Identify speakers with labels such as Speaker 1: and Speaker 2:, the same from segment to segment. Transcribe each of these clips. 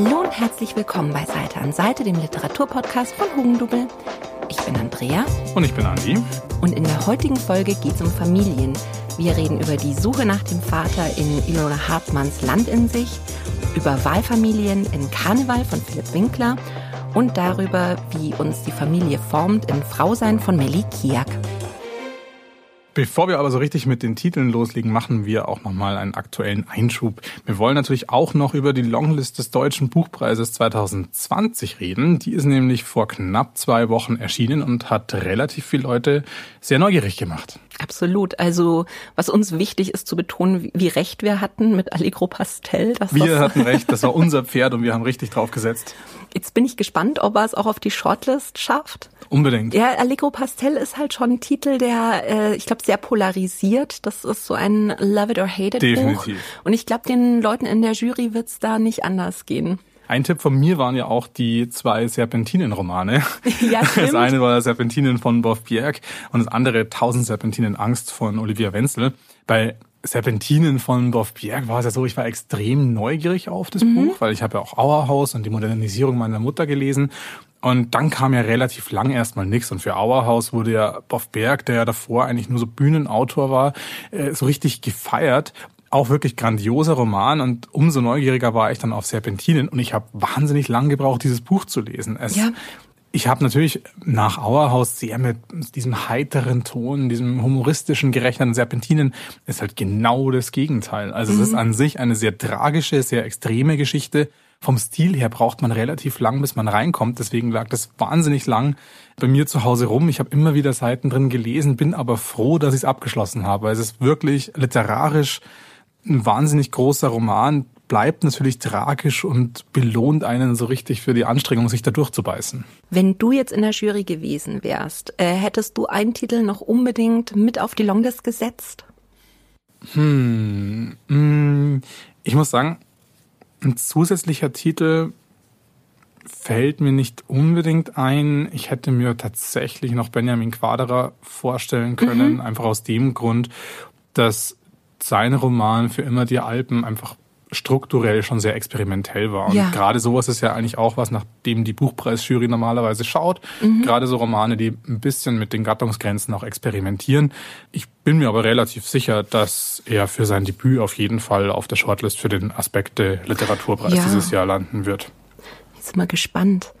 Speaker 1: Hallo und herzlich willkommen bei Seite an Seite, dem Literaturpodcast von Hugendubel. Ich bin Andrea.
Speaker 2: Und ich bin Andi.
Speaker 1: Und in der heutigen Folge geht es um Familien. Wir reden über die Suche nach dem Vater in Ilona Hartmanns Land in sich, über Wahlfamilien in Karneval von Philipp Winkler und darüber, wie uns die Familie formt in Frausein von Melly Kiak.
Speaker 2: Bevor wir aber so richtig mit den Titeln loslegen, machen wir auch nochmal einen aktuellen Einschub. Wir wollen natürlich auch noch über die Longlist des Deutschen Buchpreises 2020 reden. Die ist nämlich vor knapp zwei Wochen erschienen und hat relativ viele Leute sehr neugierig gemacht.
Speaker 1: Absolut. Also was uns wichtig ist zu betonen, wie recht wir hatten mit Allegro Pastel.
Speaker 2: wir hatten recht, das war unser Pferd und wir haben richtig drauf gesetzt.
Speaker 1: Jetzt bin ich gespannt, ob er es auch auf die Shortlist schafft.
Speaker 2: Unbedingt.
Speaker 1: Ja, Allegro Pastel ist halt schon ein Titel, der, äh, ich glaube, sehr polarisiert. Das ist so ein Love it or hate it
Speaker 2: Definitiv.
Speaker 1: Buch. Und ich glaube, den Leuten in der Jury wird es da nicht anders gehen.
Speaker 2: Ein Tipp von mir waren ja auch die zwei Serpentinen-Romane.
Speaker 1: Ja, stimmt.
Speaker 2: Das eine war Serpentinen von Boff Bjerg und das andere Tausend Serpentinen Angst von Olivia Wenzel. Bei Serpentinen von Boff Bjerg war es ja so, ich war extrem neugierig auf das mhm. Buch, weil ich habe ja auch Auerhaus und die Modernisierung meiner Mutter gelesen. Und dann kam ja relativ lang erstmal nichts. Und für Auerhaus wurde ja Boff Berg, der ja davor eigentlich nur so Bühnenautor war, äh, so richtig gefeiert auch wirklich grandioser Roman und umso neugieriger war ich dann auf Serpentinen und ich habe wahnsinnig lang gebraucht, dieses Buch zu lesen. Es, ja. Ich habe natürlich nach Auerhaus sehr mit diesem heiteren Ton, diesem humoristischen gerechneten Serpentinen ist halt genau das Gegenteil. Also mhm. es ist mhm. an sich eine sehr tragische, sehr extreme Geschichte. Vom Stil her braucht man relativ lang, bis man reinkommt. Deswegen lag das wahnsinnig lang bei mir zu Hause rum. Ich habe immer wieder Seiten drin gelesen, bin aber froh, dass ich es abgeschlossen habe. Es ist wirklich literarisch ein wahnsinnig großer Roman, bleibt natürlich tragisch und belohnt einen so richtig für die Anstrengung, sich da durchzubeißen.
Speaker 1: Wenn du jetzt in der Jury gewesen wärst, äh, hättest du einen Titel noch unbedingt mit auf die Longlist gesetzt?
Speaker 2: Hm, hm ich muss sagen, ein zusätzlicher Titel fällt mir nicht unbedingt ein. Ich hätte mir tatsächlich noch Benjamin Quaderer vorstellen können, mhm. einfach aus dem Grund, dass sein Roman für immer die Alpen einfach strukturell schon sehr experimentell war. Und ja. gerade sowas ist ja eigentlich auch was, nach dem die Buchpreisjury normalerweise schaut. Mhm. Gerade so Romane, die ein bisschen mit den Gattungsgrenzen auch experimentieren. Ich bin mir aber relativ sicher, dass er für sein Debüt auf jeden Fall auf der Shortlist für den Aspekte Literaturpreis ja. dieses Jahr landen wird.
Speaker 1: Jetzt mal gespannt.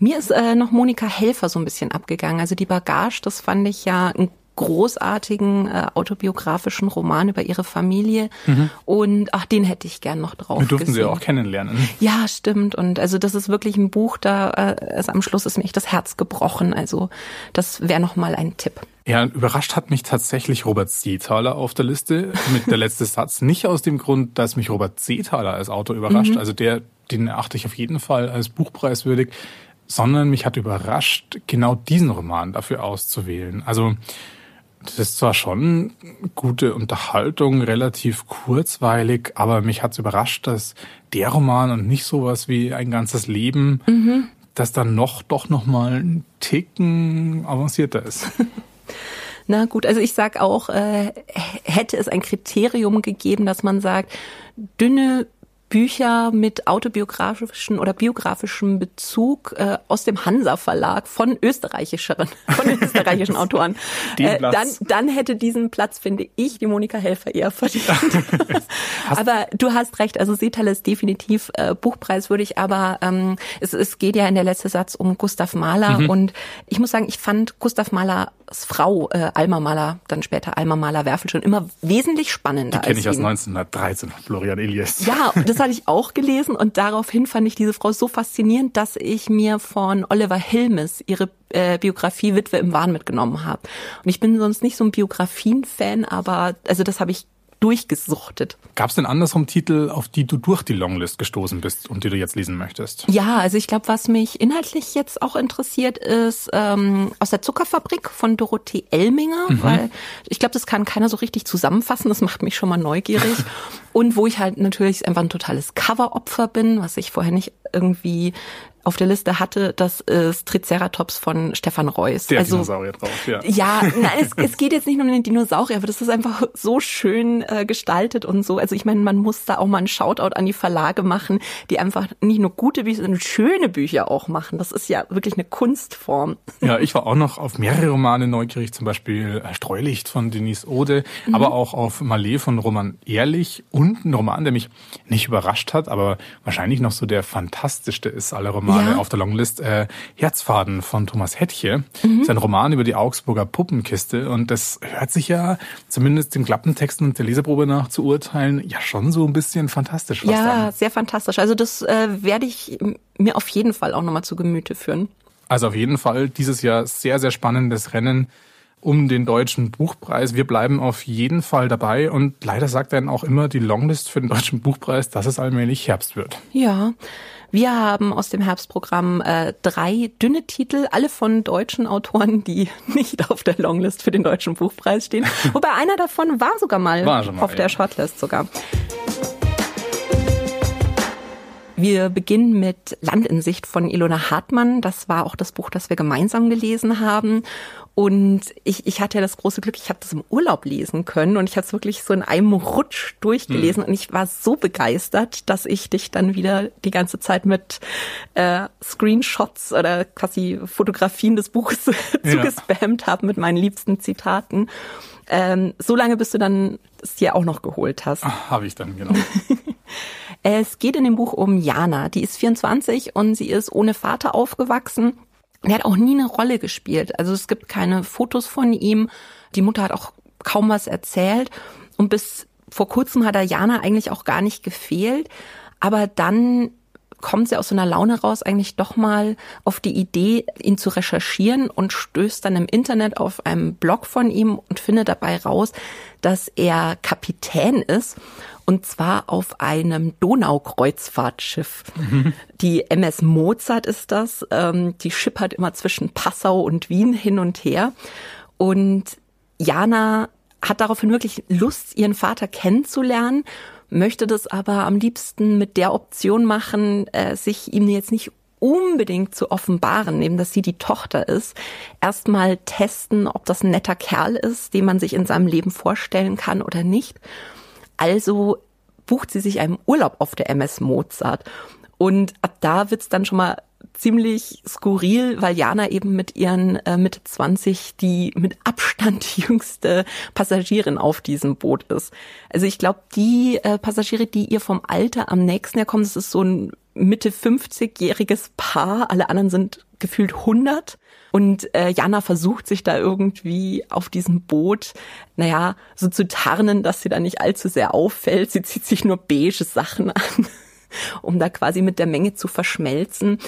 Speaker 1: Mir ist äh, noch Monika Helfer so ein bisschen abgegangen. Also die Bagage, das fand ich ja ein großartigen äh, autobiografischen Roman über ihre Familie. Mhm. Und ach, den hätte ich gern noch drauf.
Speaker 2: Wir durften
Speaker 1: gesehen.
Speaker 2: sie auch kennenlernen.
Speaker 1: Ja, stimmt. Und also das ist wirklich ein Buch, da äh, ist am Schluss ist mir echt das Herz gebrochen. Also das wäre noch mal ein Tipp.
Speaker 2: Ja, überrascht hat mich tatsächlich Robert Seethaler auf der Liste mit der letzte Satz. Nicht aus dem Grund, dass mich Robert Seethaler als Autor überrascht. Mhm. Also der, den erachte ich auf jeden Fall als buchpreiswürdig, sondern mich hat überrascht, genau diesen Roman dafür auszuwählen. Also das ist zwar schon gute Unterhaltung, relativ kurzweilig, aber mich hat's überrascht, dass der Roman und nicht sowas wie ein ganzes Leben, mhm. das dann noch doch noch mal ein Ticken avancierter ist.
Speaker 1: Na gut, also ich sag auch, äh, hätte es ein Kriterium gegeben, dass man sagt, dünne Bücher mit autobiografischen oder biografischem Bezug äh, aus dem Hansa Verlag von österreichischeren, von österreichischen Autoren. Äh, dann, dann hätte diesen Platz, finde ich, die Monika Helfer eher verdient. aber du hast recht, also Seetal ist definitiv äh, buchpreiswürdig, aber ähm, es, es geht ja in der letzte Satz um Gustav Mahler mhm. und ich muss sagen, ich fand Gustav Mahlers Frau, äh, Alma Mahler, dann später Alma Mahler Werfel schon immer wesentlich spannender.
Speaker 2: Die kenne ich aus 1913, Florian Elias.
Speaker 1: Ja, das das hatte ich auch gelesen und daraufhin fand ich diese Frau so faszinierend, dass ich mir von Oliver Hilmes ihre äh, Biografie Witwe im Wahn mitgenommen habe. Und ich bin sonst nicht so ein Biografien-Fan, aber also das habe ich durchgesuchtet.
Speaker 2: Gab es denn andersrum Titel, auf die du durch die Longlist gestoßen bist und die du jetzt lesen möchtest?
Speaker 1: Ja, also ich glaube, was mich inhaltlich jetzt auch interessiert, ist ähm, aus der Zuckerfabrik von Dorothee Elminger, mhm. weil ich glaube, das kann keiner so richtig zusammenfassen. Das macht mich schon mal neugierig. und wo ich halt natürlich einfach ein totales Coveropfer bin, was ich vorher nicht irgendwie auf der Liste hatte, das ist Triceratops von Stefan Reuss.
Speaker 2: Der also, Dinosaurier drauf, ja.
Speaker 1: Ja, nein, es, es geht jetzt nicht nur um den Dinosaurier, aber das ist einfach so schön äh, gestaltet und so. Also ich meine, man muss da auch mal einen Shoutout an die Verlage machen, die einfach nicht nur gute Bücher, sondern schöne Bücher auch machen. Das ist ja wirklich eine Kunstform.
Speaker 2: Ja, ich war auch noch auf mehrere Romane neugierig, zum Beispiel Streulicht von Denise Ode, mhm. aber auch auf Malé von Roman Ehrlich und ein Roman, der mich nicht überrascht hat, aber wahrscheinlich noch so der fantastischste ist aller Romane ja. auf der Longlist, äh, Herzfaden von Thomas Hettche. Mhm. Sein Roman über die Augsburger Puppenkiste und das hört sich ja zumindest den Klappentexten und der Leserprobe nach zu urteilen ja schon so ein bisschen fantastisch.
Speaker 1: Ja, an. sehr fantastisch. Also das äh, werde ich mir auf jeden Fall auch nochmal zu Gemüte führen.
Speaker 2: Also auf jeden Fall dieses Jahr sehr, sehr spannendes Rennen um den deutschen Buchpreis. Wir bleiben auf jeden Fall dabei und leider sagt dann auch immer die Longlist für den deutschen Buchpreis, dass es allmählich Herbst wird.
Speaker 1: Ja. Wir haben aus dem Herbstprogramm äh, drei dünne Titel, alle von deutschen Autoren, die nicht auf der Longlist für den deutschen Buchpreis stehen. Wobei einer davon war sogar mal, war mal auf ja. der Shortlist sogar. Wir beginnen mit Land in Sicht von Ilona Hartmann. Das war auch das Buch, das wir gemeinsam gelesen haben. Und ich, ich hatte ja das große Glück, ich habe das im Urlaub lesen können und ich habe es wirklich so in einem Rutsch durchgelesen mhm. und ich war so begeistert, dass ich dich dann wieder die ganze Zeit mit äh, Screenshots oder quasi Fotografien des Buches ja. zugespammt habe mit meinen liebsten Zitaten. Ähm, so lange, bis du dann es dir auch noch geholt hast.
Speaker 2: Habe ich dann, genau.
Speaker 1: Es geht in dem Buch um Jana. Die ist 24 und sie ist ohne Vater aufgewachsen. Er hat auch nie eine Rolle gespielt. Also es gibt keine Fotos von ihm. Die Mutter hat auch kaum was erzählt. Und bis vor kurzem hat er Jana eigentlich auch gar nicht gefehlt. Aber dann kommt sie aus so einer Laune raus, eigentlich doch mal auf die Idee, ihn zu recherchieren und stößt dann im Internet auf einem Blog von ihm und findet dabei raus, dass er Kapitän ist und zwar auf einem Donaukreuzfahrtschiff. Mhm. Die MS Mozart ist das. Ähm, die schippert immer zwischen Passau und Wien hin und her. Und Jana hat daraufhin wirklich Lust, ihren Vater kennenzulernen, möchte das aber am liebsten mit der Option machen, äh, sich ihm jetzt nicht unbedingt zu offenbaren, eben dass sie die Tochter ist, erstmal testen, ob das ein netter Kerl ist, den man sich in seinem Leben vorstellen kann oder nicht. Also bucht sie sich einen Urlaub auf der MS Mozart. Und ab da wird's dann schon mal ziemlich skurril, weil Jana eben mit ihren äh, Mitte 20 die mit Abstand jüngste Passagierin auf diesem Boot ist. Also ich glaube, die äh, Passagiere, die ihr vom Alter am nächsten herkommen, das ist so ein Mitte 50-jähriges Paar. Alle anderen sind gefühlt 100. Und äh, Jana versucht sich da irgendwie auf diesem Boot, naja, so zu tarnen, dass sie da nicht allzu sehr auffällt. Sie zieht sich nur beige Sachen an, um da quasi mit der Menge zu verschmelzen.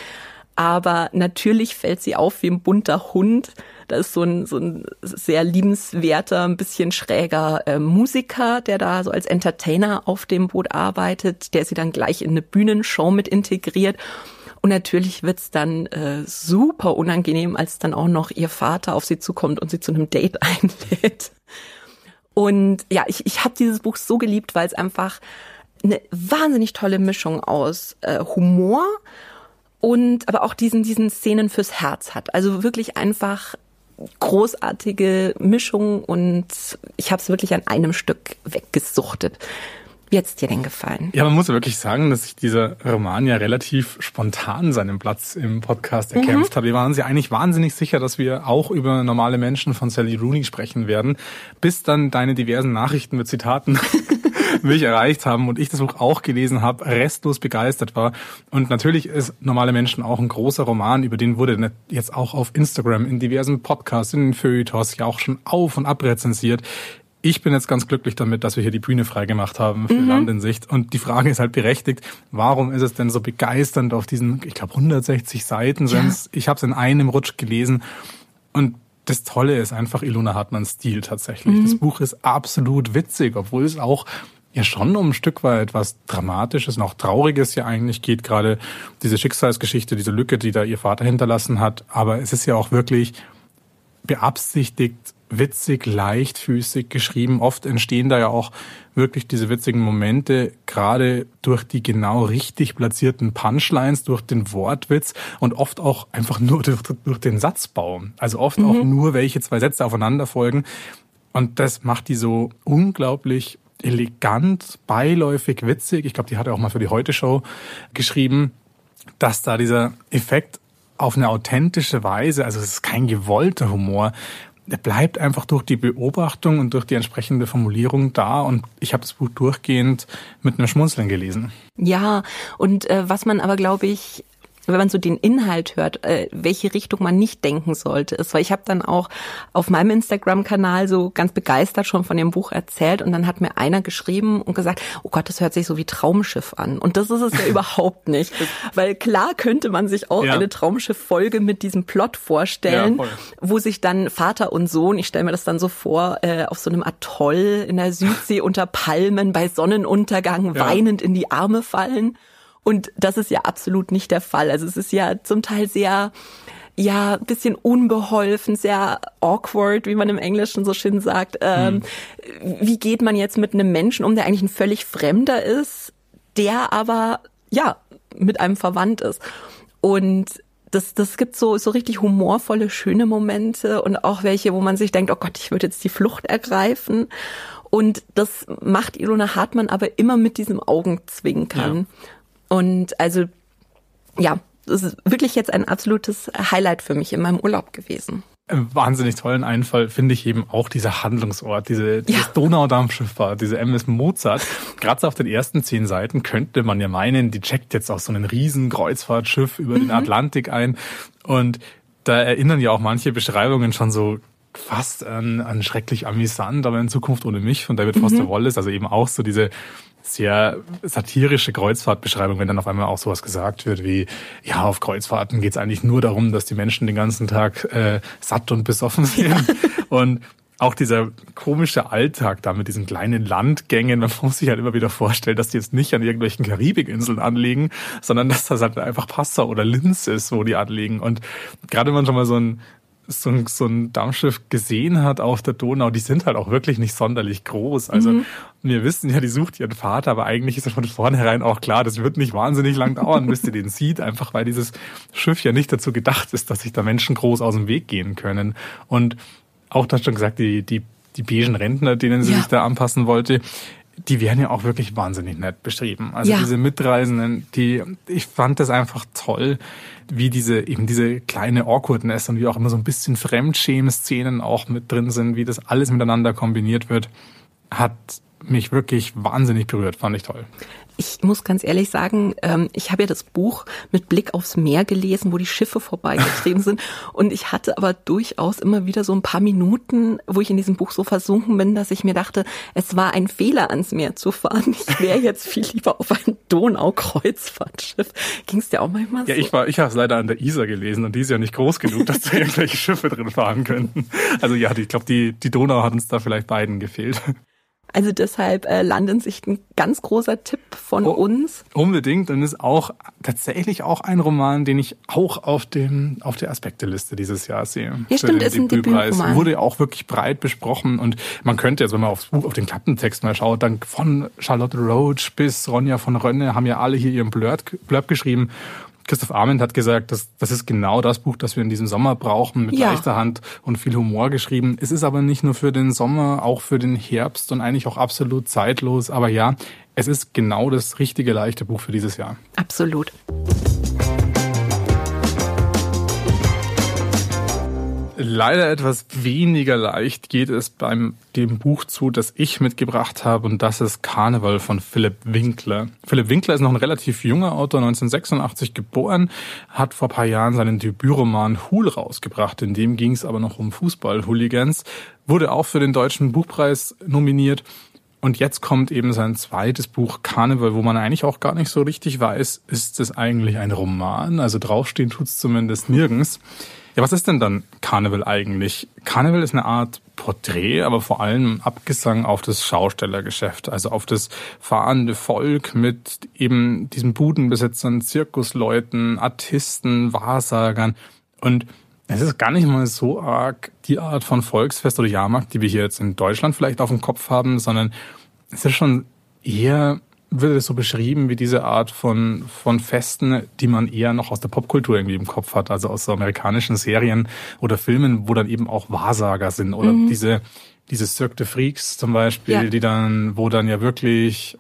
Speaker 1: Aber natürlich fällt sie auf wie ein bunter Hund. Da ist so ein, so ein sehr liebenswerter, ein bisschen schräger äh, Musiker, der da so als Entertainer auf dem Boot arbeitet, der sie dann gleich in eine Bühnenshow mit integriert. Und natürlich wird's dann äh, super unangenehm, als dann auch noch ihr Vater auf sie zukommt und sie zu einem Date einlädt. Und ja, ich, ich habe dieses Buch so geliebt, weil es einfach eine wahnsinnig tolle Mischung aus äh, Humor und aber auch diesen diesen Szenen fürs Herz hat. Also wirklich einfach großartige Mischung und ich habe es wirklich an einem Stück weggesuchtet. Wie hat's dir denn gefallen?
Speaker 2: Ja, man muss ja wirklich sagen, dass sich dieser Roman ja relativ spontan seinen Platz im Podcast erkämpft mhm. hat. Wir waren uns ja eigentlich wahnsinnig sicher, dass wir auch über normale Menschen von Sally Rooney sprechen werden, bis dann deine diversen Nachrichten mit Zitaten mich erreicht haben und ich das Buch auch gelesen habe, restlos begeistert war. Und natürlich ist Normale Menschen auch ein großer Roman, über den wurde jetzt auch auf Instagram in diversen Podcasts, in den Feuilletons ja auch schon auf und ab rezensiert ich bin jetzt ganz glücklich damit, dass wir hier die Bühne freigemacht haben für mhm. Land in Sicht. Und die Frage ist halt berechtigt, warum ist es denn so begeisternd auf diesen, ich glaube 160 Seiten. Ja. Ich habe es in einem Rutsch gelesen. Und das Tolle ist einfach Ilona Hartmanns Stil tatsächlich. Mhm. Das Buch ist absolut witzig, obwohl es auch ja schon um ein Stück weit was Dramatisches und auch Trauriges ja eigentlich geht, gerade diese Schicksalsgeschichte, diese Lücke, die da ihr Vater hinterlassen hat. Aber es ist ja auch wirklich beabsichtigt witzig, leichtfüßig geschrieben. Oft entstehen da ja auch wirklich diese witzigen Momente, gerade durch die genau richtig platzierten Punchlines, durch den Wortwitz und oft auch einfach nur durch, durch den Satzbau. Also oft mhm. auch nur, welche zwei Sätze aufeinander folgen. Und das macht die so unglaublich elegant, beiläufig, witzig. Ich glaube, die hat er auch mal für die Heute-Show geschrieben, dass da dieser Effekt auf eine authentische Weise, also es ist kein gewollter Humor, der bleibt einfach durch die Beobachtung und durch die entsprechende Formulierung da und ich habe das Buch durchgehend mit einem Schmunzeln gelesen.
Speaker 1: Ja, und äh, was man aber, glaube ich, wenn man so den Inhalt hört, äh, welche Richtung man nicht denken sollte, ist, weil ich habe dann auch auf meinem Instagram-Kanal so ganz begeistert schon von dem Buch erzählt und dann hat mir einer geschrieben und gesagt, oh Gott, das hört sich so wie Traumschiff an. Und das ist es ja überhaupt nicht. Weil klar könnte man sich auch ja. eine Traumschiff-Folge mit diesem Plot vorstellen, ja, wo sich dann Vater und Sohn, ich stelle mir das dann so vor, äh, auf so einem Atoll in der Südsee unter Palmen bei Sonnenuntergang ja. weinend in die Arme fallen. Und das ist ja absolut nicht der Fall. Also es ist ja zum Teil sehr, ja, bisschen unbeholfen, sehr awkward, wie man im Englischen so schön sagt. Ähm, hm. Wie geht man jetzt mit einem Menschen um, der eigentlich ein völlig Fremder ist, der aber, ja, mit einem verwandt ist. Und das, das gibt so, so richtig humorvolle, schöne Momente und auch welche, wo man sich denkt, oh Gott, ich würde jetzt die Flucht ergreifen. Und das macht Ilona Hartmann aber immer mit diesem Augenzwinkern. Ja. Und also, ja, das ist wirklich jetzt ein absolutes Highlight für mich in meinem Urlaub gewesen.
Speaker 2: Wahnsinnig tollen Einfall finde ich eben auch dieser Handlungsort, diese, ja. Donaudampfschifffahrt, diese MS Mozart. Gerade so auf den ersten zehn Seiten könnte man ja meinen, die checkt jetzt auch so einen riesen Kreuzfahrtschiff über mhm. den Atlantik ein. Und da erinnern ja auch manche Beschreibungen schon so fast an, an schrecklich amüsant, aber in Zukunft ohne mich von David Foster mhm. Wallace, also eben auch so diese sehr satirische Kreuzfahrtbeschreibung, wenn dann auf einmal auch sowas gesagt wird wie, ja, auf Kreuzfahrten geht es eigentlich nur darum, dass die Menschen den ganzen Tag äh, satt und besoffen sind. Ja. Und auch dieser komische Alltag da mit diesen kleinen Landgängen, man muss sich halt immer wieder vorstellen, dass die jetzt nicht an irgendwelchen Karibikinseln anlegen, sondern dass das halt einfach Passau oder Linz ist, wo die anlegen. Und gerade wenn man schon mal so ein, so ein, so ein Dampfschiff gesehen hat auf der Donau, die sind halt auch wirklich nicht sonderlich groß. Also mhm. wir wissen ja, die sucht ihren Vater, aber eigentlich ist ja von vornherein auch klar, das wird nicht wahnsinnig lang dauern, bis sie den sieht, einfach weil dieses Schiff ja nicht dazu gedacht ist, dass sich da Menschen groß aus dem Weg gehen können. Und auch das schon gesagt, die, die, die beigen Rentner, denen sie ja. sich da anpassen wollte, die werden ja auch wirklich wahnsinnig nett beschrieben. Also ja. diese Mitreisenden, die, ich fand das einfach toll, wie diese, eben diese kleine Awkwardness und wie auch immer so ein bisschen Fremdschämen-Szenen auch mit drin sind, wie das alles miteinander kombiniert wird, hat mich wirklich wahnsinnig berührt, fand ich toll
Speaker 1: ich muss ganz ehrlich sagen, ähm, ich habe ja das Buch mit Blick aufs Meer gelesen, wo die Schiffe vorbeigetrieben sind. Und ich hatte aber durchaus immer wieder so ein paar Minuten, wo ich in diesem Buch so versunken bin, dass ich mir dachte, es war ein Fehler, ans Meer zu fahren. Ich wäre jetzt viel lieber auf ein Donaukreuzfahrtschiff. Ging es dir auch manchmal
Speaker 2: so? Ja, ich war, ich habe es leider an der Isar gelesen und die ist ja nicht groß genug, dass da irgendwelche Schiffe drin fahren könnten. Also ja, ich glaube, die, die Donau hat uns da vielleicht beiden gefehlt.
Speaker 1: Also deshalb äh, Landensicht ein ganz großer Tipp von oh, uns.
Speaker 2: Unbedingt. Dann ist auch tatsächlich auch ein Roman, den ich auch auf dem auf der Aspekteliste dieses Jahr sehe.
Speaker 1: Ja, stimmt, ist ein Debütroman.
Speaker 2: Wurde auch wirklich breit besprochen und man könnte jetzt, wenn man aufs Buch, auf den Klappentext mal schaut, dann von Charlotte Roach bis Ronja von Rönne haben ja alle hier ihren Blurb, Blurb geschrieben Christoph Arment hat gesagt, dass das ist genau das Buch, das wir in diesem Sommer brauchen, mit ja. leichter Hand und viel Humor geschrieben. Es ist aber nicht nur für den Sommer, auch für den Herbst und eigentlich auch absolut zeitlos. Aber ja, es ist genau das richtige leichte Buch für dieses Jahr.
Speaker 1: Absolut.
Speaker 2: Leider etwas weniger leicht geht es beim dem Buch zu, das ich mitgebracht habe, und das ist Karneval von Philipp Winkler. Philipp Winkler ist noch ein relativ junger Autor, 1986 geboren, hat vor paar Jahren seinen Debütroman Hul rausgebracht. In dem ging es aber noch um Fußball-Hooligans, wurde auch für den Deutschen Buchpreis nominiert. Und jetzt kommt eben sein zweites Buch Karneval, wo man eigentlich auch gar nicht so richtig weiß, ist es eigentlich ein Roman? Also draufstehen tut's zumindest nirgends. Ja, was ist denn dann Karneval eigentlich? Karneval ist eine Art Porträt, aber vor allem Abgesang auf das Schaustellergeschäft, also auf das fahrende Volk mit eben diesen Budenbesitzern, Zirkusleuten, Artisten, Wahrsagern. Und Es ist gar nicht mal so arg die Art von Volksfest oder Jahrmarkt, die wir hier jetzt in Deutschland vielleicht auf dem Kopf haben, sondern es ist schon eher, wird es so beschrieben wie diese Art von, von Festen, die man eher noch aus der Popkultur irgendwie im Kopf hat, also aus so amerikanischen Serien oder Filmen, wo dann eben auch Wahrsager sind oder mhm. diese, diese Cirque de Freaks zum Beispiel, ja. die dann, wo dann ja wirklich,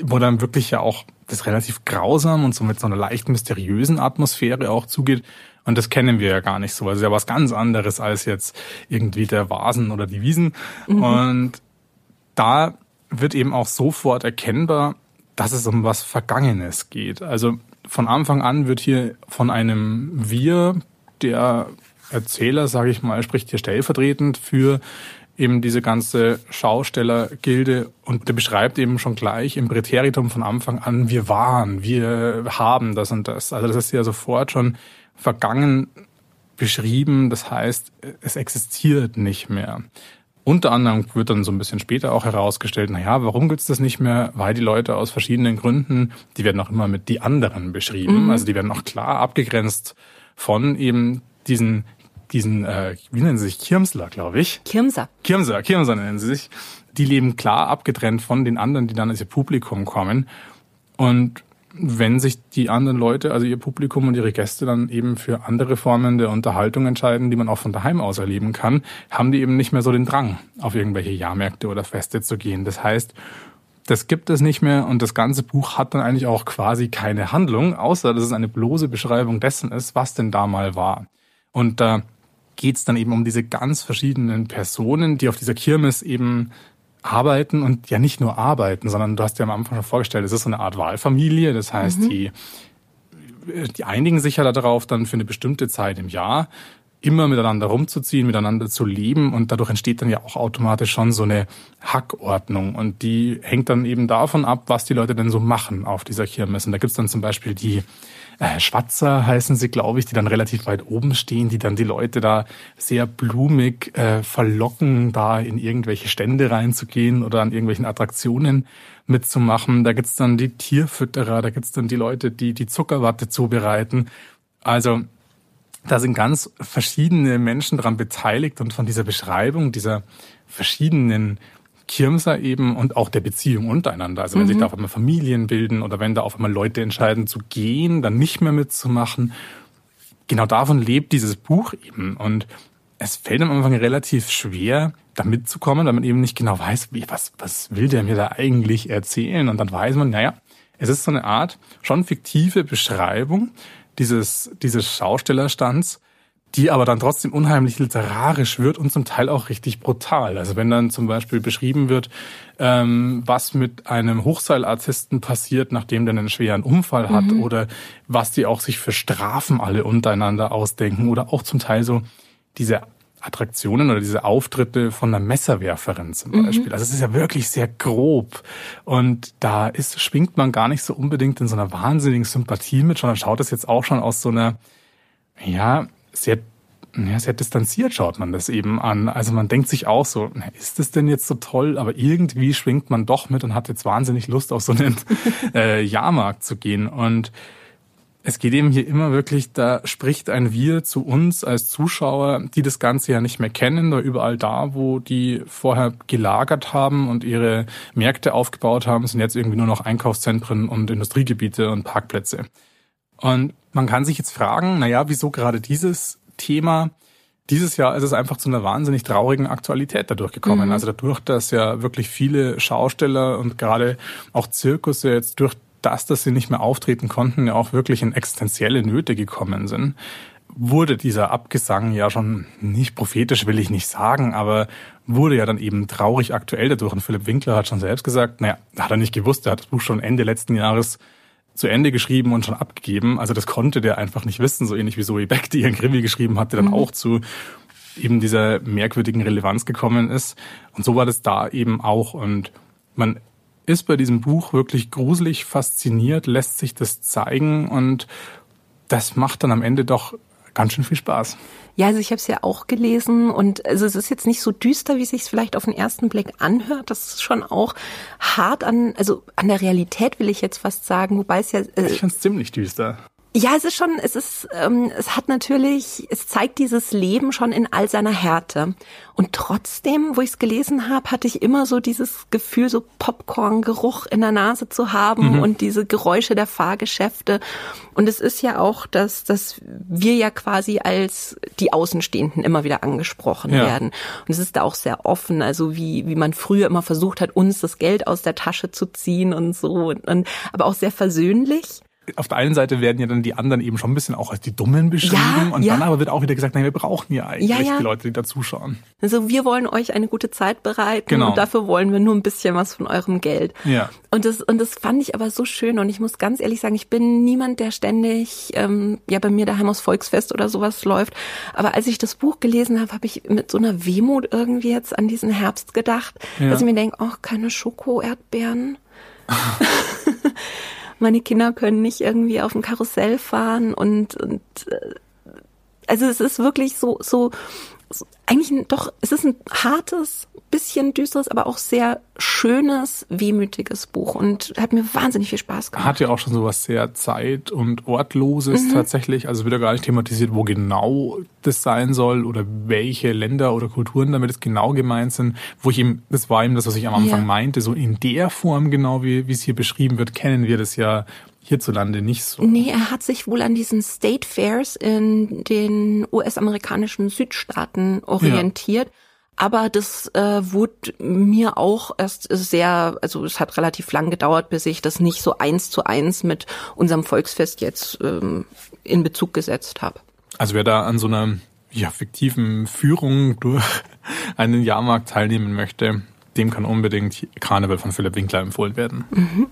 Speaker 2: wo dann wirklich ja auch das relativ grausam und so mit so einer leicht mysteriösen Atmosphäre auch zugeht. Und das kennen wir ja gar nicht so. Also ja was ganz anderes als jetzt irgendwie der Vasen oder die Wiesen. Mhm. Und da wird eben auch sofort erkennbar, dass es um was Vergangenes geht. Also von Anfang an wird hier von einem Wir, der Erzähler, sage ich mal, spricht hier stellvertretend für eben diese ganze Schaustellergilde und der beschreibt eben schon gleich im Präteritum von Anfang an, wir waren, wir haben das und das. Also das ist ja sofort schon vergangen beschrieben. Das heißt, es existiert nicht mehr. Unter anderem wird dann so ein bisschen später auch herausgestellt, na ja, warum gibt's das nicht mehr? Weil die Leute aus verschiedenen Gründen, die werden auch immer mit die anderen beschrieben. Mhm. Also die werden auch klar abgegrenzt von eben diesen, diesen, äh, wie nennen sie sich? Kirmsler, glaube ich.
Speaker 1: Kirmser.
Speaker 2: Kirmser, Kirmser nennen sie sich. Die leben klar abgetrennt von den anderen, die dann als ihr Publikum kommen. Und wenn sich die anderen Leute, also ihr Publikum und ihre Gäste dann eben für andere Formen der Unterhaltung entscheiden, die man auch von daheim aus erleben kann, haben die eben nicht mehr so den Drang, auf irgendwelche Jahrmärkte oder Feste zu gehen. Das heißt, das gibt es nicht mehr und das ganze Buch hat dann eigentlich auch quasi keine Handlung, außer dass es eine bloße Beschreibung dessen ist, was denn da mal war. Und da geht es dann eben um diese ganz verschiedenen Personen, die auf dieser Kirmes eben arbeiten und ja nicht nur arbeiten, sondern du hast ja am Anfang schon vorgestellt, es ist so eine Art Wahlfamilie. Das heißt, mhm. die, die einigen sich ja darauf, dann für eine bestimmte Zeit im Jahr immer miteinander rumzuziehen, miteinander zu leben und dadurch entsteht dann ja auch automatisch schon so eine Hackordnung und die hängt dann eben davon ab, was die Leute denn so machen auf dieser Kirmes. Und da gibt's dann zum Beispiel die äh, Schwatzer heißen sie, glaube ich, die dann relativ weit oben stehen, die dann die Leute da sehr blumig äh, verlocken, da in irgendwelche Stände reinzugehen oder an irgendwelchen Attraktionen mitzumachen. Da gibt's dann die Tierfütterer, da gibt's dann die Leute, die die Zuckerwatte zubereiten. Also da sind ganz verschiedene Menschen daran beteiligt und von dieser Beschreibung dieser verschiedenen Kirmser eben und auch der Beziehung untereinander. Also wenn mhm. sich da auf einmal Familien bilden oder wenn da auf einmal Leute entscheiden zu gehen, dann nicht mehr mitzumachen. Genau davon lebt dieses Buch eben. Und es fällt am Anfang relativ schwer, da mitzukommen, weil man eben nicht genau weiß, wie, was, was will der mir da eigentlich erzählen? Und dann weiß man, naja, es ist so eine Art schon fiktive Beschreibung dieses, dieses Schaustellerstands, die aber dann trotzdem unheimlich literarisch wird und zum Teil auch richtig brutal. Also wenn dann zum Beispiel beschrieben wird, ähm, was mit einem Hochseilartisten passiert, nachdem der einen schweren Unfall hat mhm. oder was die auch sich für Strafen alle untereinander ausdenken oder auch zum Teil so diese Attraktionen oder diese Auftritte von einer Messerwerferin zum mhm. Beispiel. Also es ist ja wirklich sehr grob und da ist, schwingt man gar nicht so unbedingt in so einer wahnsinnigen Sympathie mit, sondern schaut es jetzt auch schon aus so einer, ja, sehr, ja, sehr distanziert schaut man das eben an. Also man denkt sich auch so, ist das denn jetzt so toll? Aber irgendwie schwingt man doch mit und hat jetzt wahnsinnig Lust, auf so einen äh, Jahrmarkt zu gehen. Und es geht eben hier immer wirklich, da spricht ein Wir zu uns als Zuschauer, die das Ganze ja nicht mehr kennen, da überall da, wo die vorher gelagert haben und ihre Märkte aufgebaut haben, sind jetzt irgendwie nur noch Einkaufszentren und Industriegebiete und Parkplätze. Und man kann sich jetzt fragen, na ja, wieso gerade dieses Thema? Dieses Jahr ist es einfach zu einer wahnsinnig traurigen Aktualität dadurch gekommen. Mhm. Also dadurch, dass ja wirklich viele Schausteller und gerade auch Zirkusse jetzt durch das, dass sie nicht mehr auftreten konnten, ja auch wirklich in existenzielle Nöte gekommen sind, wurde dieser Abgesang ja schon nicht prophetisch, will ich nicht sagen, aber wurde ja dann eben traurig aktuell dadurch. Und Philipp Winkler hat schon selbst gesagt, naja, hat er nicht gewusst, er hat das Buch schon Ende letzten Jahres zu Ende geschrieben und schon abgegeben. Also das konnte der einfach nicht wissen, so ähnlich wie Zoe Beck, die ihren Krimi geschrieben hatte, dann mhm. auch zu eben dieser merkwürdigen Relevanz gekommen ist. Und so war das da eben auch. Und man ist bei diesem Buch wirklich gruselig fasziniert, lässt sich das zeigen und das macht dann am Ende doch ganz schön viel Spaß.
Speaker 1: Ja, also ich habe es ja auch gelesen und also es ist jetzt nicht so düster, wie es sich vielleicht auf den ersten Blick anhört. Das ist schon auch hart an, also an der Realität will ich jetzt fast sagen, wobei es ja.
Speaker 2: Äh, ich finde es ziemlich düster.
Speaker 1: Ja, es ist schon, es ist, ähm, es hat natürlich, es zeigt dieses Leben schon in all seiner Härte. Und trotzdem, wo ich es gelesen habe, hatte ich immer so dieses Gefühl, so Popcorn-Geruch in der Nase zu haben mhm. und diese Geräusche der Fahrgeschäfte. Und es ist ja auch, dass, dass wir ja quasi als die Außenstehenden immer wieder angesprochen ja. werden. Und es ist da auch sehr offen, also wie, wie man früher immer versucht hat, uns das Geld aus der Tasche zu ziehen und so. Und, aber auch sehr versöhnlich
Speaker 2: auf der einen Seite werden ja dann die anderen eben schon ein bisschen auch als die Dummen beschrieben ja, und ja. dann aber wird auch wieder gesagt, nein, wir brauchen ja eigentlich ja, die Leute, die da zuschauen.
Speaker 1: Also wir wollen euch eine gute Zeit bereiten genau. und dafür wollen wir nur ein bisschen was von eurem Geld. Ja. Und das und das fand ich aber so schön und ich muss ganz ehrlich sagen, ich bin niemand, der ständig ähm, ja bei mir daheim aus Volksfest oder sowas läuft. Aber als ich das Buch gelesen habe, habe ich mit so einer Wehmut irgendwie jetzt an diesen Herbst gedacht, dass ich mir denke, ach keine Schoko-Erdbeeren. meine Kinder können nicht irgendwie auf dem Karussell fahren und, und äh, also es ist wirklich so, so, so eigentlich ein, doch, es ist ein hartes, bisschen düsteres, aber auch sehr schönes, wehmütiges Buch und hat mir wahnsinnig viel Spaß gemacht.
Speaker 2: Hat ja auch schon so was sehr Zeit- und Ortloses mhm. tatsächlich. Also wird ja gar nicht thematisiert, wo genau das sein soll oder welche Länder oder Kulturen damit es genau gemeint sind. Wo ich eben, das war eben das, was ich am Anfang ja. meinte, so in der Form genau, wie, wie es hier beschrieben wird, kennen wir das ja hierzulande nicht so.
Speaker 1: Nee, er hat sich wohl an diesen State Fairs in den US-amerikanischen Südstaaten orientiert. Ja. Aber das äh, wurde mir auch erst sehr, also es hat relativ lang gedauert, bis ich das nicht so eins zu eins mit unserem Volksfest jetzt ähm, in Bezug gesetzt habe.
Speaker 2: Also wer da an so einer ja, fiktiven Führung durch einen Jahrmarkt teilnehmen möchte, dem kann unbedingt Karneval von Philipp Winkler empfohlen werden. Mhm.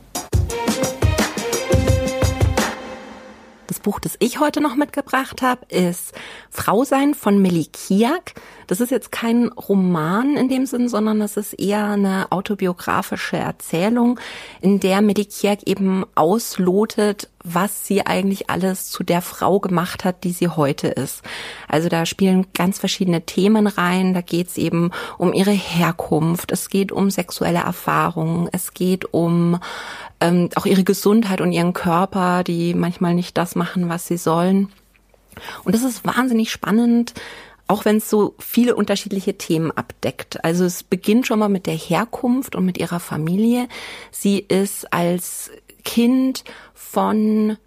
Speaker 1: Das Buch, das ich heute noch mitgebracht habe, ist Frau sein von Millie Kiak. Das ist jetzt kein Roman in dem Sinn, sondern das ist eher eine autobiografische Erzählung, in der Millie Kiak eben auslotet, was sie eigentlich alles zu der Frau gemacht hat, die sie heute ist. Also da spielen ganz verschiedene Themen rein. Da geht es eben um ihre Herkunft, es geht um sexuelle Erfahrungen, es geht um ähm, auch ihre Gesundheit und ihren Körper, die manchmal nicht das machen, was sie sollen. Und das ist wahnsinnig spannend, auch wenn es so viele unterschiedliche Themen abdeckt. Also es beginnt schon mal mit der Herkunft und mit ihrer Familie. Sie ist als Kind von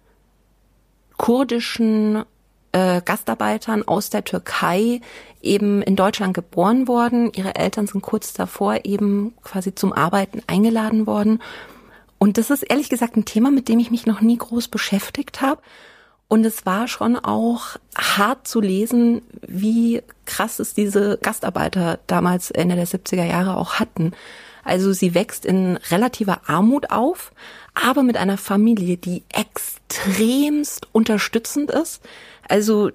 Speaker 1: kurdischen äh, Gastarbeitern aus der Türkei eben in Deutschland geboren worden. Ihre Eltern sind kurz davor eben quasi zum Arbeiten eingeladen worden. Und das ist ehrlich gesagt ein Thema, mit dem ich mich noch nie groß beschäftigt habe. Und es war schon auch hart zu lesen, wie krass es diese Gastarbeiter damals Ende der 70er Jahre auch hatten. Also sie wächst in relativer Armut auf, aber mit einer Familie, die extremst unterstützend ist. Also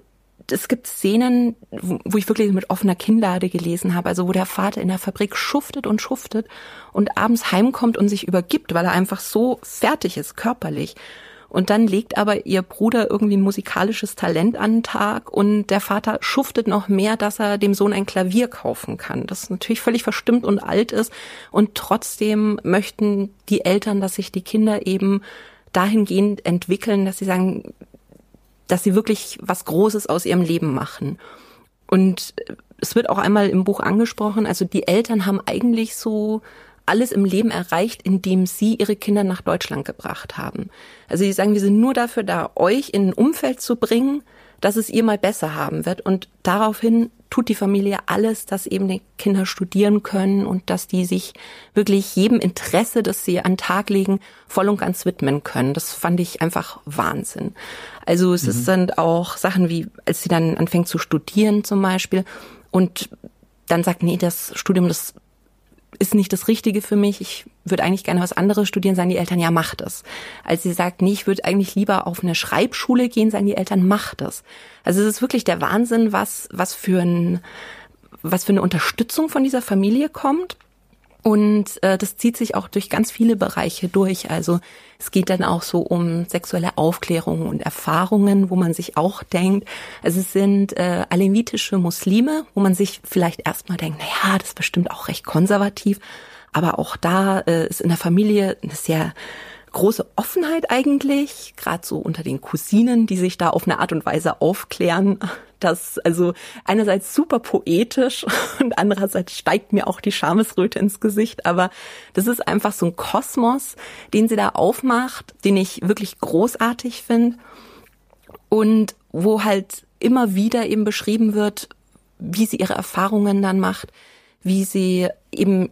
Speaker 1: es gibt Szenen, wo ich wirklich mit offener Kinnlade gelesen habe, also wo der Vater in der Fabrik schuftet und schuftet und abends heimkommt und sich übergibt, weil er einfach so fertig ist, körperlich. Und dann legt aber ihr Bruder irgendwie ein musikalisches Talent an den Tag und der Vater schuftet noch mehr, dass er dem Sohn ein Klavier kaufen kann. Das natürlich völlig verstimmt und alt ist. Und trotzdem möchten die Eltern, dass sich die Kinder eben dahingehend entwickeln, dass sie sagen, dass sie wirklich was Großes aus ihrem Leben machen. Und es wird auch einmal im Buch angesprochen, also die Eltern haben eigentlich so alles im Leben erreicht, indem sie ihre Kinder nach Deutschland gebracht haben. Also sie sagen, wir sind nur dafür da, euch in ein Umfeld zu bringen, dass es ihr mal besser haben wird. Und daraufhin tut die Familie alles, dass eben die Kinder studieren können und dass die sich wirklich jedem Interesse, das sie an den Tag legen, voll und ganz widmen können. Das fand ich einfach Wahnsinn. Also es mhm. sind auch Sachen wie, als sie dann anfängt zu studieren zum Beispiel und dann sagt, nee, das Studium, das ist nicht das Richtige für mich, ich würde eigentlich gerne was anderes studieren, sagen die Eltern, ja, mach das. Als sie sagt, nee, ich würde eigentlich lieber auf eine Schreibschule gehen, sagen die Eltern, mach das. Also es ist wirklich der Wahnsinn, was, was für ein, was für eine Unterstützung von dieser Familie kommt. Und äh, das zieht sich auch durch ganz viele Bereiche durch. Also es geht dann auch so um sexuelle Aufklärung und Erfahrungen, wo man sich auch denkt, also es sind äh, alemitische Muslime, wo man sich vielleicht erstmal denkt, na ja, das ist bestimmt auch recht konservativ. Aber auch da äh, ist in der Familie eine sehr große Offenheit eigentlich, gerade so unter den Cousinen, die sich da auf eine Art und Weise aufklären. Das also einerseits super poetisch und andererseits steigt mir auch die Schamesröte ins Gesicht. Aber das ist einfach so ein Kosmos, den sie da aufmacht, den ich wirklich großartig finde und wo halt immer wieder eben beschrieben wird, wie sie ihre Erfahrungen dann macht, wie sie eben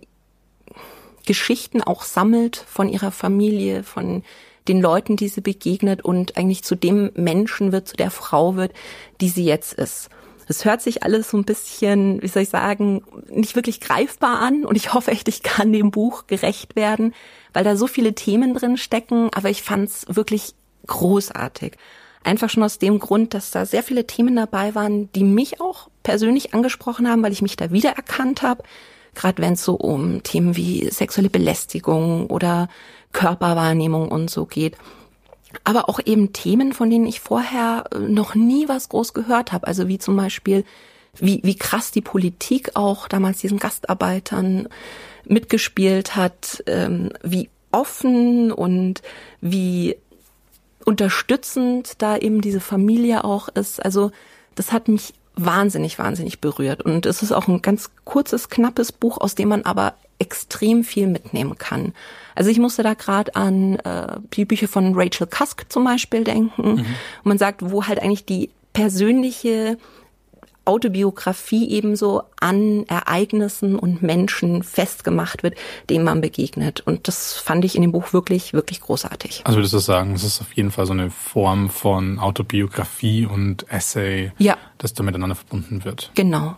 Speaker 1: Geschichten auch sammelt von ihrer Familie, von den Leuten, die sie begegnet und eigentlich zu dem Menschen wird, zu der Frau wird, die sie jetzt ist. Es hört sich alles so ein bisschen, wie soll ich sagen, nicht wirklich greifbar an und ich hoffe echt, ich kann dem Buch gerecht werden, weil da so viele Themen drin stecken, aber ich fand es wirklich großartig. Einfach schon aus dem Grund, dass da sehr viele Themen dabei waren, die mich auch persönlich angesprochen haben, weil ich mich da wiedererkannt habe gerade wenn es so um Themen wie sexuelle Belästigung oder Körperwahrnehmung und so geht. Aber auch eben Themen, von denen ich vorher äh, noch nie was groß gehört habe. Also wie zum Beispiel, wie, wie krass die Politik auch damals diesen Gastarbeitern mitgespielt hat, ähm, wie offen und wie unterstützend da eben diese Familie auch ist. Also das hat mich wahnsinnig, wahnsinnig berührt. Und es ist auch ein ganz kurzes, knappes Buch, aus dem man aber extrem viel mitnehmen kann. Also ich musste da gerade an äh, die Bücher von Rachel Cusk zum Beispiel denken. Mhm. Und man sagt, wo halt eigentlich die persönliche Autobiografie ebenso an Ereignissen und Menschen festgemacht wird, denen man begegnet. Und das fand ich in dem Buch wirklich, wirklich großartig.
Speaker 2: Also würdest du sagen, es ist auf jeden Fall so eine Form von Autobiografie und Essay,
Speaker 1: ja.
Speaker 2: das da miteinander verbunden wird.
Speaker 1: Genau.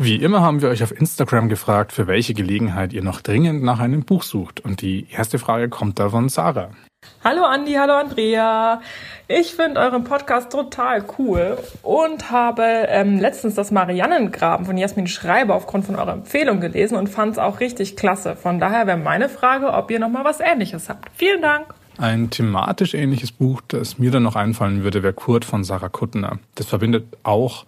Speaker 2: Wie immer haben wir euch auf Instagram gefragt, für welche Gelegenheit ihr noch dringend nach einem Buch sucht. Und die erste Frage kommt da von Sarah.
Speaker 3: Hallo Andi, hallo Andrea. Ich finde euren Podcast total cool und habe ähm, letztens das Mariannengraben von Jasmin Schreiber aufgrund von eurer Empfehlung gelesen und fand es auch richtig klasse. Von daher wäre meine Frage, ob ihr noch mal was Ähnliches habt. Vielen Dank.
Speaker 2: Ein thematisch ähnliches Buch, das mir dann noch einfallen würde, wäre Kurt von Sarah Kuttner. Das verbindet auch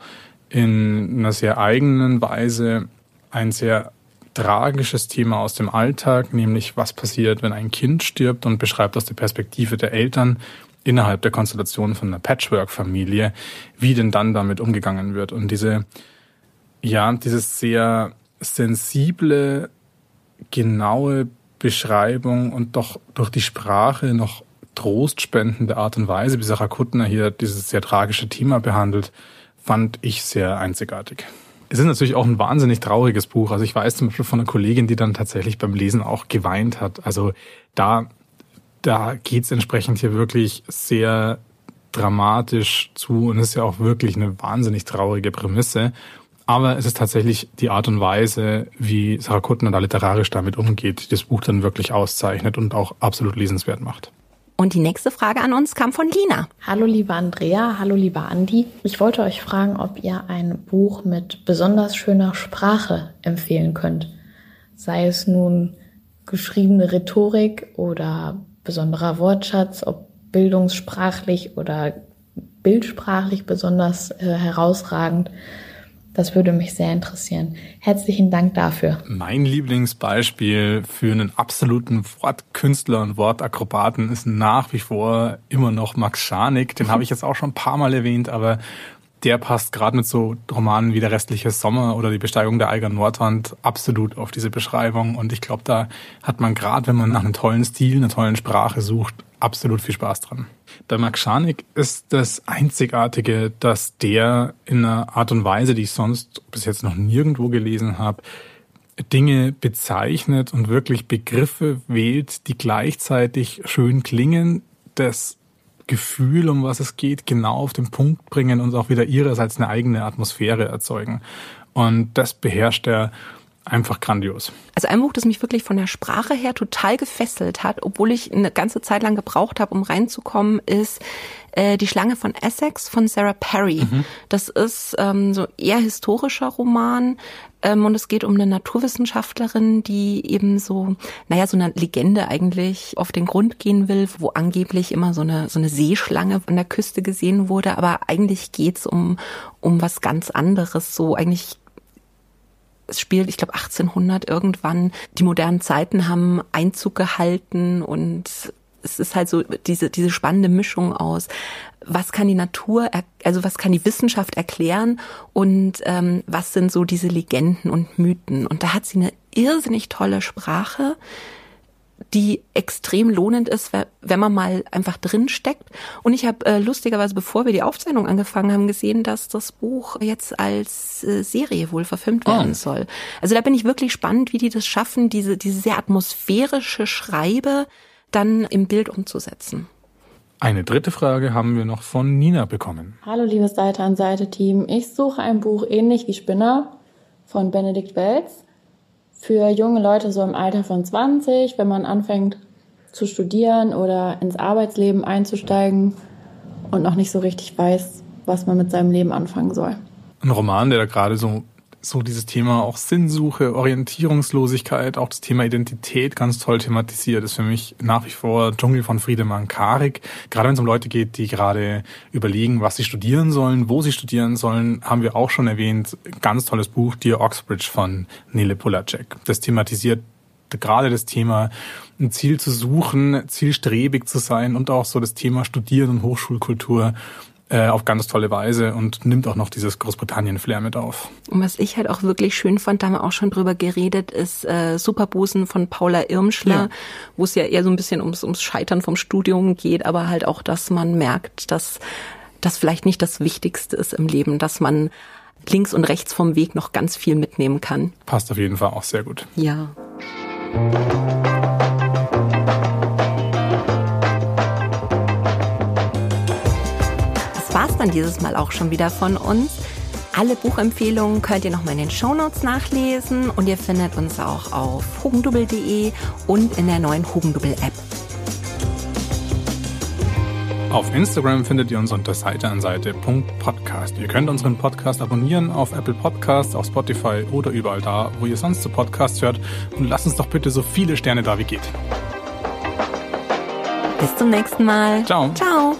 Speaker 2: in einer sehr eigenen Weise ein sehr tragisches Thema aus dem Alltag, nämlich was passiert, wenn ein Kind stirbt und beschreibt aus der Perspektive der Eltern innerhalb der Konstellation von einer Patchwork-Familie, wie denn dann damit umgegangen wird. Und diese, ja, dieses sehr sensible, genaue Beschreibung und doch durch die Sprache noch trostspendende Art und Weise, wie Sarah Kuttner hier dieses sehr tragische Thema behandelt, fand ich sehr einzigartig. Es ist natürlich auch ein wahnsinnig trauriges Buch. Also ich weiß zum Beispiel von einer Kollegin, die dann tatsächlich beim Lesen auch geweint hat. Also da, da geht's entsprechend hier wirklich sehr dramatisch zu und ist ja auch wirklich eine wahnsinnig traurige Prämisse. Aber es ist tatsächlich die Art und Weise, wie Sarah Kuttner da literarisch damit umgeht, die das Buch dann wirklich auszeichnet und auch absolut lesenswert macht.
Speaker 1: Und die nächste Frage an uns kam von Lina.
Speaker 4: Hallo liebe Andrea, hallo lieber Andi. Ich wollte euch fragen, ob ihr ein Buch mit besonders schöner Sprache empfehlen könnt. Sei es nun geschriebene Rhetorik oder besonderer Wortschatz, ob bildungssprachlich oder bildsprachlich besonders äh, herausragend. Das würde mich sehr interessieren. Herzlichen Dank dafür.
Speaker 2: Mein Lieblingsbeispiel für einen absoluten Wortkünstler und Wortakrobaten ist nach wie vor immer noch Max Scharnick. Den habe ich jetzt auch schon ein paar Mal erwähnt, aber der passt gerade mit so Romanen wie Der restliche Sommer oder Die Besteigung der Eiger Nordwand absolut auf diese Beschreibung. Und ich glaube, da hat man gerade, wenn man nach einem tollen Stil, einer tollen Sprache sucht, absolut viel Spaß dran. Bei Max Scharnick ist das Einzigartige, dass der in einer Art und Weise, die ich sonst bis jetzt noch nirgendwo gelesen habe, Dinge bezeichnet und wirklich Begriffe wählt, die gleichzeitig schön klingen, das Gefühl, um was es geht, genau auf den Punkt bringen und auch wieder ihrerseits eine eigene Atmosphäre erzeugen. Und das beherrscht er einfach grandios.
Speaker 1: Also ein Buch, das mich wirklich von der Sprache her total gefesselt hat, obwohl ich eine ganze Zeit lang gebraucht habe, um reinzukommen, ist äh, Die Schlange von Essex von Sarah Perry. Mhm. Das ist ähm, so eher historischer Roman ähm, und es geht um eine Naturwissenschaftlerin, die eben so, naja, so eine Legende eigentlich auf den Grund gehen will, wo angeblich immer so eine, so eine Seeschlange an der Küste gesehen wurde, aber eigentlich geht's um, um was ganz anderes, so eigentlich es spielt, ich glaube 1800 irgendwann. Die modernen Zeiten haben Einzug gehalten und es ist halt so diese, diese spannende Mischung aus, was kann die Natur, also was kann die Wissenschaft erklären und ähm, was sind so diese Legenden und Mythen. Und da hat sie eine irrsinnig tolle Sprache, die extrem lohnend ist, wenn man mal einfach drin steckt. Und ich habe äh, lustigerweise, bevor wir die Aufzeichnung angefangen haben, gesehen, dass das Buch jetzt als äh, Serie wohl verfilmt ah. werden oh. soll. Also da bin ich wirklich spannend, wie die das schaffen, diese, diese sehr atmosphärische Schreibe dann im Bild umzusetzen.
Speaker 2: Eine dritte Frage haben wir noch von Nina bekommen.
Speaker 5: Hallo liebes Seite an Seite Team. Ich suche ein Buch ähnlich wie Spinner von Benedikt Welz für junge Leute so im Alter von 20, wenn man anfängt zu studieren oder ins Arbeitsleben einzusteigen und noch nicht so richtig weiß, was man mit seinem Leben anfangen soll.
Speaker 2: Ein Roman, der da gerade so so dieses Thema auch Sinnsuche, Orientierungslosigkeit, auch das Thema Identität ganz toll thematisiert, ist für mich nach wie vor Dschungel von Friedemann Karik. Gerade wenn es um Leute geht, die gerade überlegen, was sie studieren sollen, wo sie studieren sollen, haben wir auch schon erwähnt, ganz tolles Buch, Dear Oxbridge von Nele Polacek. Das thematisiert gerade das Thema, ein Ziel zu suchen, zielstrebig zu sein und auch so das Thema Studieren und Hochschulkultur äh, auf ganz tolle Weise und nimmt auch noch dieses Großbritannien-Flair mit auf.
Speaker 1: Und was ich halt auch wirklich schön fand, da haben wir auch schon drüber geredet, ist äh, Superbusen von Paula Irmschler, ja. wo es ja eher so ein bisschen ums, ums Scheitern vom Studium geht, aber halt auch, dass man merkt, dass das vielleicht nicht das Wichtigste ist im Leben, dass man links und rechts vom Weg noch ganz viel mitnehmen kann.
Speaker 2: Passt auf jeden Fall auch sehr gut.
Speaker 1: Ja. Dann dieses Mal auch schon wieder von uns. Alle Buchempfehlungen könnt ihr nochmal in den Shownotes nachlesen und ihr findet uns auch auf hugendubel.de und in der neuen Hugendubel-App.
Speaker 2: Auf Instagram findet ihr uns unter Seite an Seite.podcast. Ihr könnt unseren Podcast abonnieren auf Apple Podcasts, auf Spotify oder überall da, wo ihr sonst zu Podcasts hört. Und lasst uns doch bitte so viele Sterne da wie geht.
Speaker 1: Bis zum nächsten Mal.
Speaker 2: Ciao.
Speaker 1: Ciao.